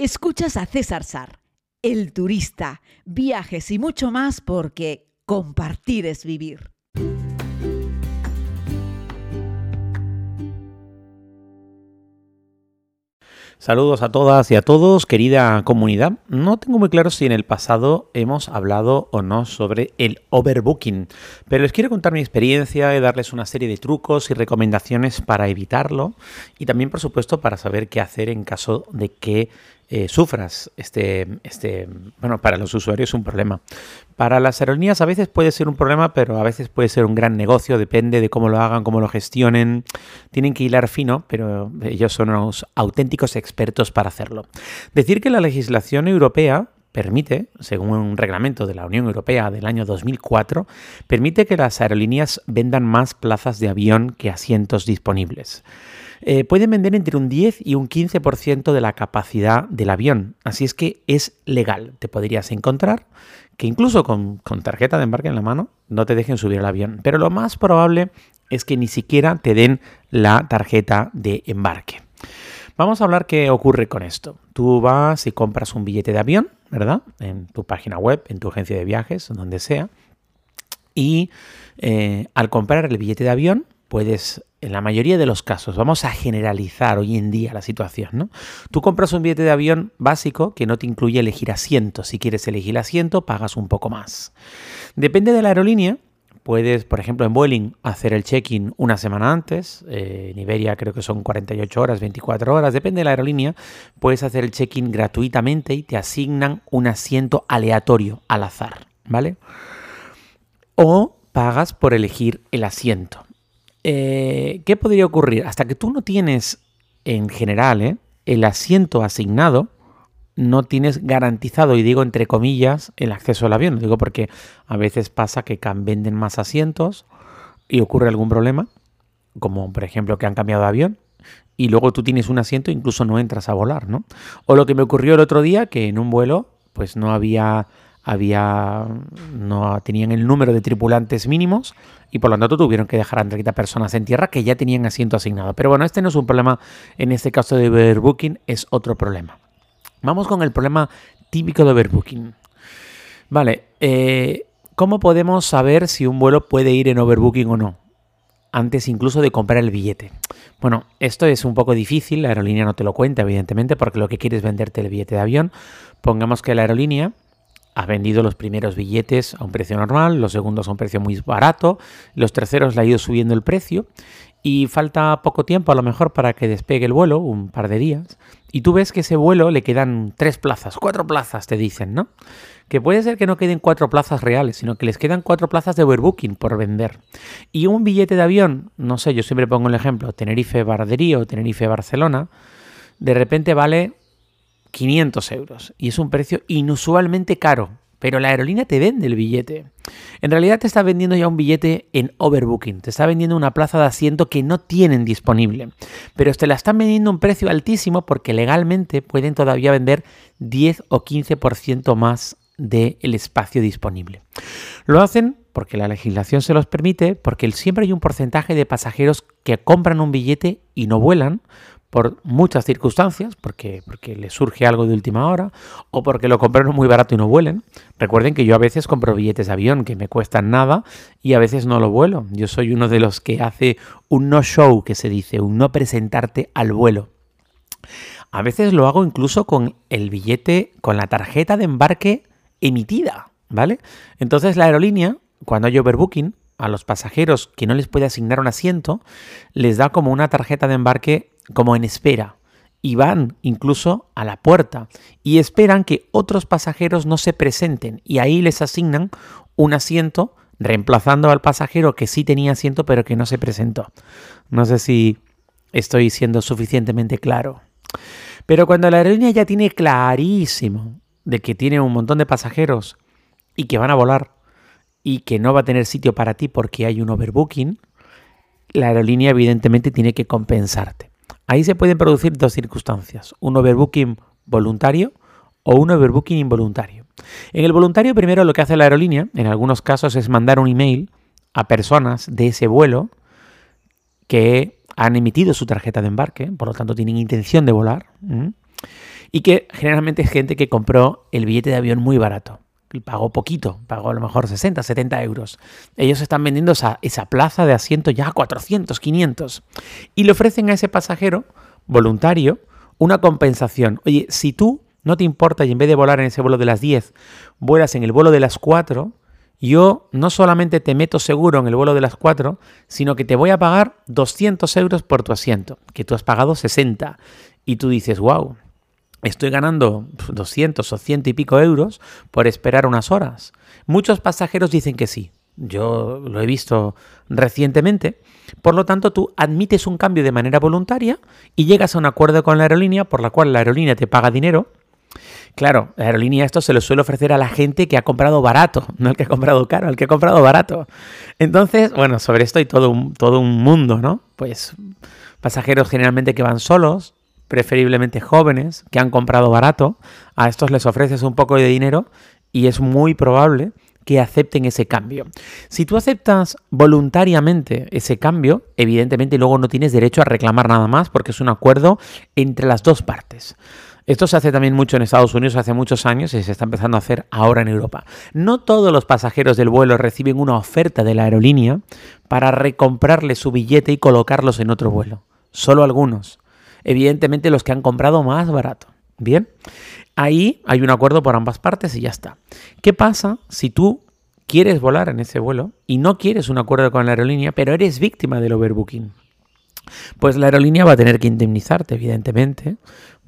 Escuchas a César Sar, el turista, viajes y mucho más porque compartir es vivir. Saludos a todas y a todos, querida comunidad. No tengo muy claro si en el pasado hemos hablado o no sobre el overbooking, pero les quiero contar mi experiencia y darles una serie de trucos y recomendaciones para evitarlo y también, por supuesto, para saber qué hacer en caso de que eh, sufras este, este, bueno, para los usuarios es un problema. Para las aerolíneas a veces puede ser un problema, pero a veces puede ser un gran negocio, depende de cómo lo hagan, cómo lo gestionen. Tienen que hilar fino, pero ellos son unos auténticos expertos para hacerlo. Decir que la legislación europea permite, según un reglamento de la Unión Europea del año 2004, permite que las aerolíneas vendan más plazas de avión que asientos disponibles. Eh, pueden vender entre un 10 y un 15% de la capacidad del avión. Así es que es legal. Te podrías encontrar que incluso con, tarjeta de embarque en la mano no te dejen subir al avión. Pero lo más probable es que ni siquiera te den la tarjeta de embarque. Vamos a hablar qué ocurre con esto. Tú vas y compras un billete de avión, ¿verdad? En tu página web, en tu agencia de viajes, donde sea. Y eh, al comprar el billete de avión, puedes, en la mayoría de los casos, vamos a generalizar hoy en día la situación, ¿no? Tú compras un billete de avión básico que no te incluye elegir asiento. Si quieres elegir asiento, pagas un poco más. Depende de la aerolínea. Puedes, por ejemplo, en Vueling hacer el check-in una semana antes. Eh, en Iberia creo que son 48 horas, 24 horas, depende de la aerolínea. Puedes hacer el check-in gratuitamente y te asignan un asiento aleatorio al azar, ¿vale? O pagas por elegir el asiento. Eh, ¿qué podría ocurrir? Hasta que tú no tienes, en general, eh, el asiento asignado, no tienes garantizado, y digo entre comillas, el acceso al avión. Lo digo porque a veces pasa que venden más asientos y ocurre algún problema, como por ejemplo que han cambiado de avión, y luego tú tienes un asiento e incluso no entras a volar, ¿no? O lo que me ocurrió el otro día, que en un vuelo, pues no había había no tenían el número de tripulantes mínimos y por lo tanto tuvieron que dejar a 30 personas en tierra que ya tenían asiento asignado. Pero bueno, este no es un problema en este caso de overbooking, es otro problema. Vamos con el problema típico de overbooking. Vale, eh, ¿cómo podemos saber si un vuelo puede ir en overbooking o no? Antes incluso de comprar el billete. Bueno, esto es un poco difícil, la aerolínea no te lo cuenta, evidentemente, porque lo que quiere es venderte el billete de avión. Pongamos que la aerolínea ha vendido los primeros billetes a un precio normal, los segundos a un precio muy barato, los terceros le ha ido subiendo el precio y falta poco tiempo a lo mejor para que despegue el vuelo, un par de días, y tú ves que ese vuelo le quedan tres plazas, cuatro plazas te dicen, ¿no? Que puede ser que no queden cuatro plazas reales, sino que les quedan cuatro plazas de overbooking por vender. Y un billete de avión, no sé, yo siempre pongo el ejemplo, Tenerife-Barderío o Tenerife-Barcelona, de repente vale 500 euros. Y es un precio inusualmente caro. Pero la aerolínea te vende el billete. En realidad te está vendiendo ya un billete en overbooking. Te está vendiendo una plaza de asiento que no tienen disponible. Pero te la están vendiendo a un precio altísimo porque legalmente pueden todavía vender 10 o 15% más del espacio disponible. Lo hacen porque la legislación se los permite, porque siempre hay un porcentaje de pasajeros que compran un billete y no vuelan, por muchas circunstancias, porque, porque les surge algo de última hora, o porque lo compraron muy barato y no vuelen. Recuerden que yo a veces compro billetes de avión que me cuestan nada y a veces no lo vuelo. Yo soy uno de los que hace un no-show, que se dice, un no presentarte al vuelo. A veces lo hago incluso con el billete, con la tarjeta de embarque emitida, ¿vale? Entonces la aerolínea, cuando hay overbooking, a los pasajeros que no les puede asignar un asiento, les da como una tarjeta de embarque como en espera y van incluso a la puerta y esperan que otros pasajeros no se presenten y ahí les asignan un asiento reemplazando al pasajero que sí tenía asiento pero que no se presentó. No sé si estoy siendo suficientemente claro. Pero cuando la aerolínea ya tiene clarísimo de que tiene un montón de pasajeros y que van a volar y que no va a tener sitio para ti porque hay un overbooking, la aerolínea evidentemente tiene que compensarte. Ahí se pueden producir dos circunstancias, un overbooking voluntario o un overbooking involuntario. En el voluntario primero lo que hace la aerolínea, en algunos casos, es mandar un email a personas de ese vuelo que han emitido su tarjeta de embarque, por lo tanto tienen intención de volar, Y que generalmente es gente que compró el billete de avión muy barato. Pagó poquito, pagó a lo mejor 60, 70 euros. Ellos están vendiendo esa, plaza de asiento ya a 400, 500. Y le ofrecen a ese pasajero voluntario una compensación. Oye, si tú no te importa y en vez de volar en ese vuelo de las 10, vuelas en el vuelo de las 4, yo no solamente te meto seguro en el vuelo de las 4, sino que te voy a pagar 200 euros por tu asiento, que tú has pagado 60. Y tú dices, wow, estoy ganando 200 o 100 y pico euros por esperar unas horas. Muchos pasajeros dicen que sí. Yo lo he visto recientemente. Por lo tanto, tú admites un cambio de manera voluntaria y llegas a un acuerdo con la aerolínea por la cual la aerolínea te paga dinero Claro, la aerolínea esto se lo suele ofrecer a la gente que ha comprado barato, no al que ha comprado caro, al que ha comprado barato. Entonces, bueno, sobre esto hay todo un, todo un mundo, ¿no? Pues pasajeros generalmente que van solos, preferiblemente jóvenes, que han comprado barato, a estos les ofreces un poco de dinero y es muy probable que acepten ese cambio. Si tú aceptas voluntariamente ese cambio, evidentemente luego no tienes derecho a reclamar nada más porque es un acuerdo entre las dos partes. Esto se hace también mucho en Estados Unidos hace muchos años y se está empezando a hacer ahora en Europa. No todos los pasajeros del vuelo reciben una oferta de la aerolínea para recomprarle su billete y colocarlos en otro vuelo. Solo algunos. Evidentemente los que han comprado más barato. Bien, ahí hay un acuerdo por ambas partes y ya está. ¿Qué pasa si tú quieres volar en ese vuelo y no quieres un acuerdo con la aerolínea, pero eres víctima del overbooking? Pues la aerolínea va a tener que indemnizarte, evidentemente,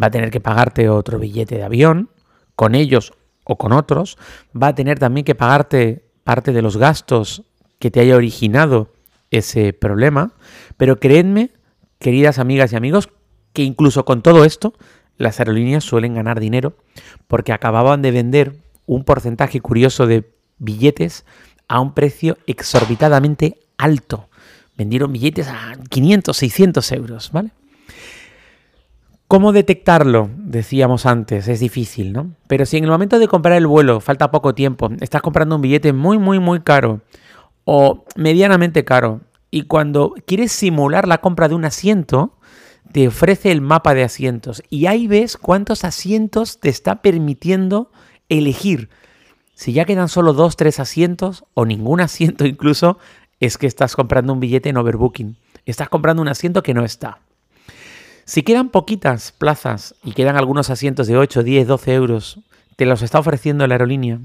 va a tener que pagarte otro billete de avión, con ellos o con otros, va a tener también que pagarte parte de los gastos que te haya originado ese problema, pero creedme, queridas amigas y amigos, que incluso con todo esto, las aerolíneas suelen ganar dinero porque acababan de vender un porcentaje curioso de billetes a un precio exorbitadamente alto vendieron billetes a 500, 600 euros, ¿vale? ¿Cómo detectarlo? Decíamos antes, es difícil, ¿no? Pero si en el momento de comprar el vuelo falta poco tiempo, estás comprando un billete muy, muy, muy caro o medianamente caro y cuando quieres simular la compra de un asiento, te ofrece el mapa de asientos y ahí ves cuántos asientos te está permitiendo elegir. Si ya quedan solo dos, tres asientos o ningún asiento incluso, es que estás comprando un billete en overbooking. Estás comprando un asiento que no está. Si quedan poquitas plazas y quedan algunos asientos de 8, 10, 12 euros, te los está ofreciendo la aerolínea.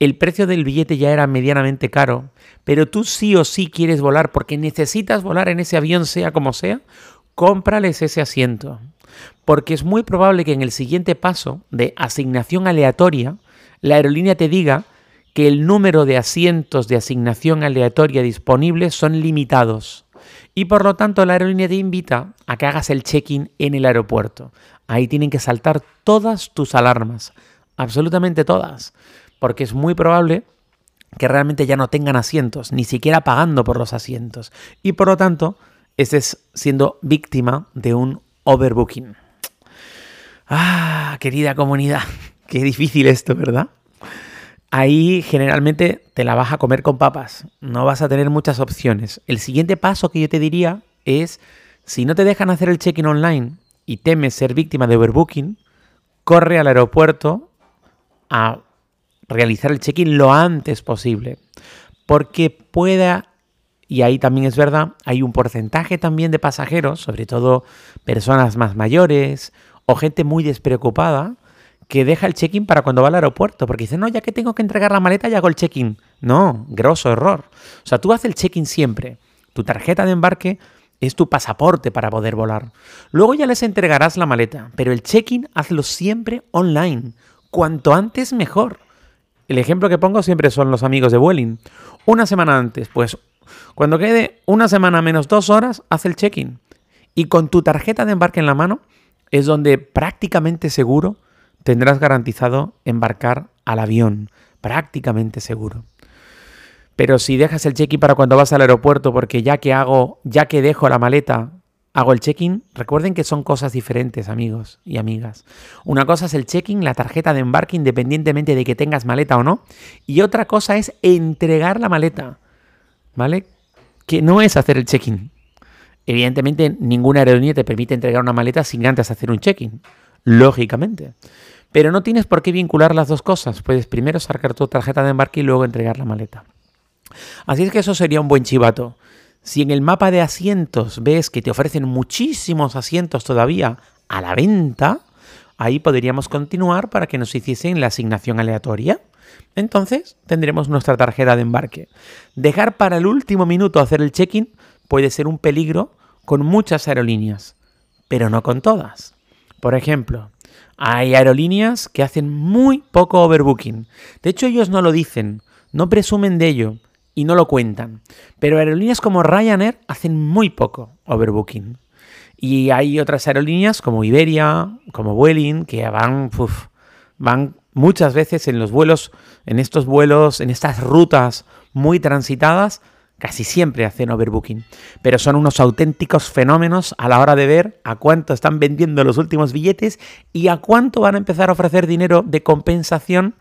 El precio del billete ya era medianamente caro, pero tú sí o sí quieres volar porque necesitas volar en ese avión sea como sea, cómprales ese asiento. Porque es muy probable que en el siguiente paso de asignación aleatoria, la aerolínea te diga que el número de asientos de asignación aleatoria disponibles son limitados y por lo tanto la aerolínea te invita a que hagas el check-in en el aeropuerto. Ahí tienen que saltar todas tus alarmas, absolutamente todas, porque es muy probable que realmente ya no tengan asientos, ni siquiera pagando por los asientos. Y por lo tanto, estés siendo víctima de un overbooking. Ah, querida comunidad, qué difícil esto, ¿verdad? ahí generalmente te la vas a comer con papas, no vas a tener muchas opciones. El siguiente paso que yo te diría es, si no te dejan hacer el check-in online y temes ser víctima de overbooking, corre al aeropuerto a realizar el check-in lo antes posible, porque pueda, y ahí también es verdad, hay un porcentaje también de pasajeros, sobre todo personas más mayores o gente muy despreocupada, que deja el check-in para cuando va al aeropuerto, porque dice, no, ya que tengo que entregar la maleta, ya hago el check-in. No, grosso error. O sea, tú haces el check-in siempre. Tu tarjeta de embarque es tu pasaporte para poder volar. Luego ya les entregarás la maleta, pero el check-in hazlo siempre online. Cuanto antes mejor. El ejemplo que pongo siempre son los amigos de Vueling. Una semana antes, pues cuando quede una semana menos dos horas, haz el check-in. Y con tu tarjeta de embarque en la mano es donde prácticamente seguro tendrás garantizado embarcar al avión, prácticamente seguro. Pero si dejas el check-in para cuando vas al aeropuerto, porque ya que hago, ya que dejo la maleta, hago el check-in, recuerden que son cosas diferentes, amigos y amigas. Una cosa es el check-in, la tarjeta de embarque, independientemente de que tengas maleta o no. Y otra cosa es entregar la maleta, ¿vale? Que no es hacer el check-in. Evidentemente, ninguna aerolínea te permite entregar una maleta sin antes hacer un check-in. lógicamente. Pero no tienes por qué vincular las dos cosas. Puedes primero sacar tu tarjeta de embarque y luego entregar la maleta. Así es que eso sería un buen chivato. Si en el mapa de asientos ves que te ofrecen muchísimos asientos todavía a la venta, ahí podríamos continuar para que nos hiciesen la asignación aleatoria. Entonces tendremos nuestra tarjeta de embarque. Dejar para el último minuto hacer el check-in puede ser un peligro con muchas aerolíneas, pero no con todas. Por ejemplo, hay aerolíneas que hacen muy poco overbooking. De hecho, ellos no lo dicen, no presumen de ello y no lo cuentan. Pero aerolíneas como Ryanair hacen muy poco overbooking. Y hay otras aerolíneas como Iberia, como Vueling, que van, van muchas veces en los vuelos, en estos vuelos, en estas rutas muy transitadas, casi siempre hacen overbooking. Pero son unos auténticos fenómenos a la hora de ver a cuánto están vendiendo los últimos billetes y a cuánto van a empezar a ofrecer dinero de compensación,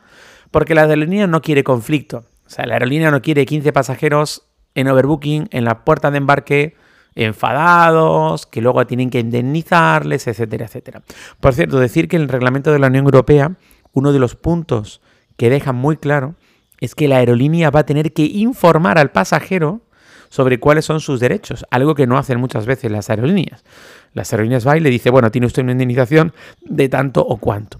porque la aerolínea no quiere conflicto. O sea, la aerolínea no quiere 15 pasajeros en overbooking en la puerta de embarque enfadados, que luego tienen que indemnizarles, etcétera, etcétera. Por cierto, decir que el reglamento de la Unión Europea, uno de los puntos que deja muy claro es que la aerolínea va a tener que informar al pasajero sobre cuáles son sus derechos, algo que no hacen muchas veces las aerolíneas. Las aerolíneas van y le dice, bueno, tiene usted una indemnización de tanto o cuánto.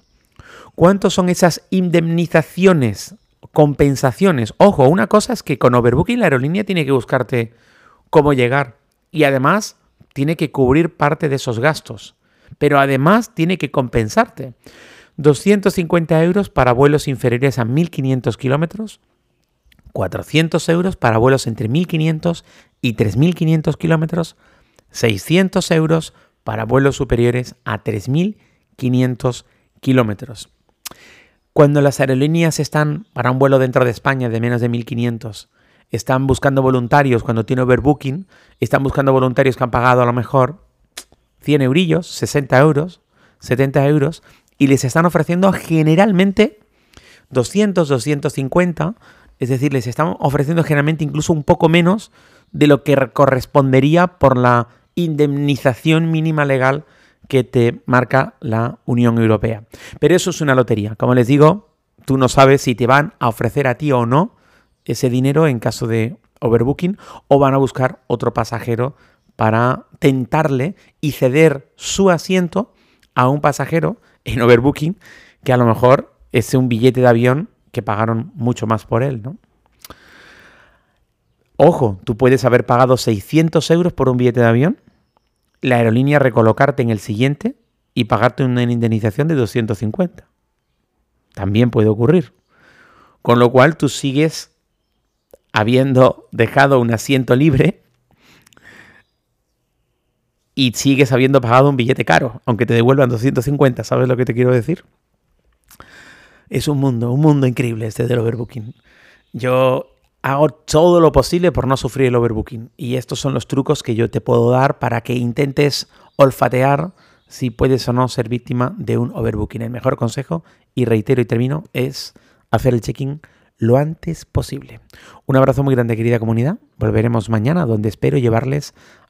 ¿Cuántos son esas indemnizaciones compensaciones. Ojo, una cosa es que con Overbooking la aerolínea tiene que buscarte cómo llegar y además tiene que cubrir parte de esos gastos, pero además tiene que compensarte. 250 euros para vuelos inferiores a 1.500 kilómetros, 400 euros para vuelos entre 1.500 y 3.500 kilómetros, 600 euros para vuelos superiores a 3.500 kilómetros. Cuando las aerolíneas están para un vuelo dentro de España de menos de 1500, están buscando voluntarios cuando tiene overbooking, están buscando voluntarios que han pagado a lo mejor 100 eurillos, 60 euros, 70 euros, y les están ofreciendo generalmente 200, 250, es decir, les están ofreciendo generalmente incluso un poco menos de lo que correspondería por la indemnización mínima legal que te marca la Unión Europea. Pero eso es una lotería. Como les digo, tú no sabes si te van a ofrecer a ti o no ese dinero en caso de overbooking o van a buscar otro pasajero para tentarle y ceder su asiento a un pasajero en overbooking que a lo mejor es un billete de avión que pagaron mucho más por él, ¿no? Ojo, tú puedes haber pagado 600 euros por un billete de avión la aerolínea recolocarte en el siguiente y pagarte una indemnización de 250. También puede ocurrir. Con lo cual tú sigues habiendo dejado un asiento libre y sigues habiendo pagado un billete caro, aunque te devuelvan 250. ¿Sabes lo que te quiero decir? Es un mundo, un mundo increíble este del overbooking. Yo hago todo lo posible por no sufrir el overbooking. Y estos son los trucos que yo te puedo dar para que intentes olfatear si puedes o no ser víctima de un overbooking. El mejor consejo, y reitero y termino, es hacer el check-in lo antes posible. Un abrazo muy grande, querida comunidad. Volveremos mañana, donde espero llevarles